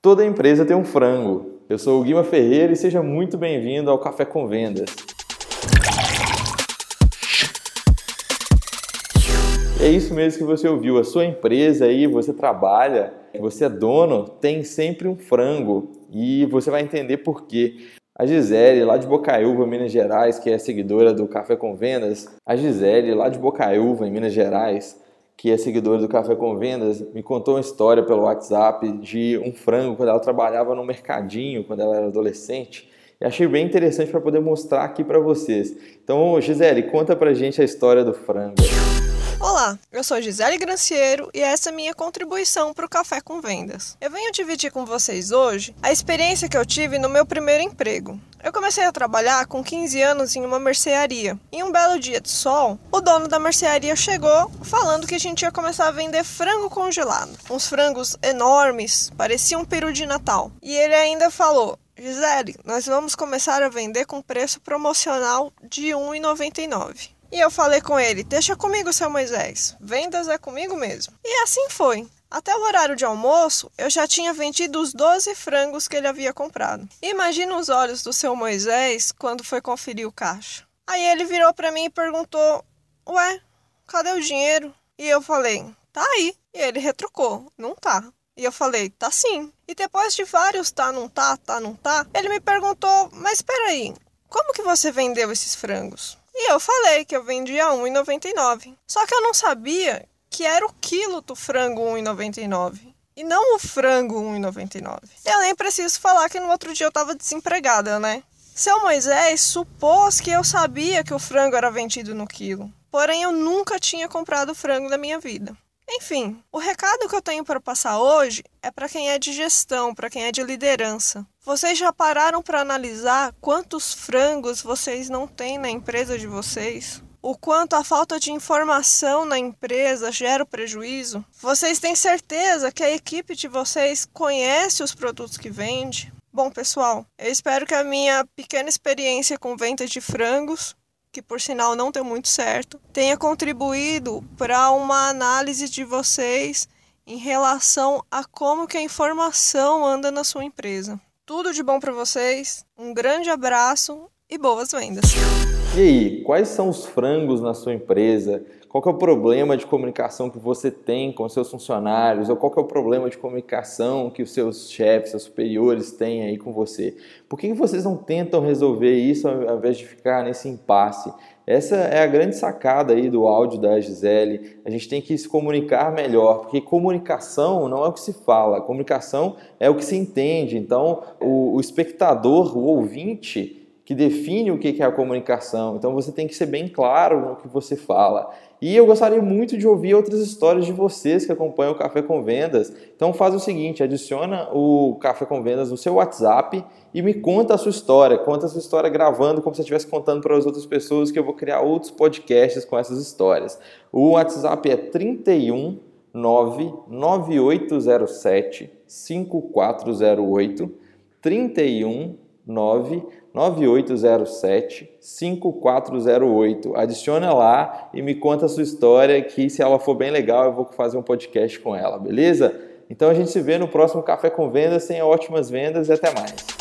Toda empresa tem um frango. Eu sou o Guima Ferreira e seja muito bem-vindo ao Café com Vendas. É isso mesmo que você ouviu. A sua empresa aí, você trabalha, você é dono, tem sempre um frango e você vai entender por quê. A Gisele, lá de Bocaiúva, Minas Gerais, que é seguidora do Café com Vendas, a Gisele, lá de Bocaiúva, em Minas Gerais, que é seguidora do Café com Vendas, me contou uma história pelo WhatsApp de um frango quando ela trabalhava no mercadinho, quando ela era adolescente. E achei bem interessante para poder mostrar aqui para vocês. Então, Gisele, conta pra gente a história do frango. Olá, eu sou Gisele Granciero e essa é minha contribuição para o Café com Vendas. Eu venho dividir com vocês hoje a experiência que eu tive no meu primeiro emprego. Eu comecei a trabalhar com 15 anos em uma mercearia. Em um belo dia de sol, o dono da mercearia chegou falando que a gente ia começar a vender frango congelado. Uns frangos enormes, pareciam um peru de Natal. E ele ainda falou: Gisele, nós vamos começar a vender com preço promocional de R$ 1,99. E eu falei com ele: Deixa comigo, seu Moisés. Vendas é comigo mesmo. E assim foi. Até o horário de almoço, eu já tinha vendido os 12 frangos que ele havia comprado. Imagina os olhos do seu Moisés quando foi conferir o caixa. Aí ele virou para mim e perguntou: Ué, cadê o dinheiro? E eu falei: Tá aí. E ele retrucou: Não tá. E eu falei: Tá sim. E depois de vários tá, não tá, tá, não tá, ele me perguntou: Mas espera aí, como que você vendeu esses frangos? Eu falei que eu vendia a 1,99. Só que eu não sabia que era o quilo do frango 1,99 e não o frango 1,99. Eu nem preciso falar que no outro dia eu estava desempregada, né? Seu Moisés supôs que eu sabia que o frango era vendido no quilo, porém eu nunca tinha comprado frango na minha vida. Enfim, o recado que eu tenho para passar hoje é para quem é de gestão, para quem é de liderança. Vocês já pararam para analisar quantos frangos vocês não têm na empresa de vocês? O quanto a falta de informação na empresa gera prejuízo? Vocês têm certeza que a equipe de vocês conhece os produtos que vende? Bom, pessoal, eu espero que a minha pequena experiência com venda de frangos que por sinal não deu muito certo, tenha contribuído para uma análise de vocês em relação a como que a informação anda na sua empresa. Tudo de bom para vocês, um grande abraço e boas vendas. E aí, quais são os frangos na sua empresa? Qual é o problema de comunicação que você tem com seus funcionários? Ou qual é o problema de comunicação que os seus chefes, seus superiores têm aí com você? Por que vocês não tentam resolver isso ao invés de ficar nesse impasse? Essa é a grande sacada aí do áudio da Gisele. A gente tem que se comunicar melhor, porque comunicação não é o que se fala, comunicação é o que se entende. Então, o, o espectador, o ouvinte, que define o que é a comunicação. Então você tem que ser bem claro no que você fala. E eu gostaria muito de ouvir outras histórias de vocês que acompanham o Café com Vendas. Então faz o seguinte, adiciona o Café com Vendas no seu WhatsApp e me conta a sua história. Conta a sua história gravando como se estivesse contando para as outras pessoas que eu vou criar outros podcasts com essas histórias. O WhatsApp é 31 99807 5408 31 9807 5408. Adiciona lá e me conta a sua história que se ela for bem legal eu vou fazer um podcast com ela, beleza? Então a gente se vê no próximo Café com Vendas. Tenha ótimas vendas e até mais.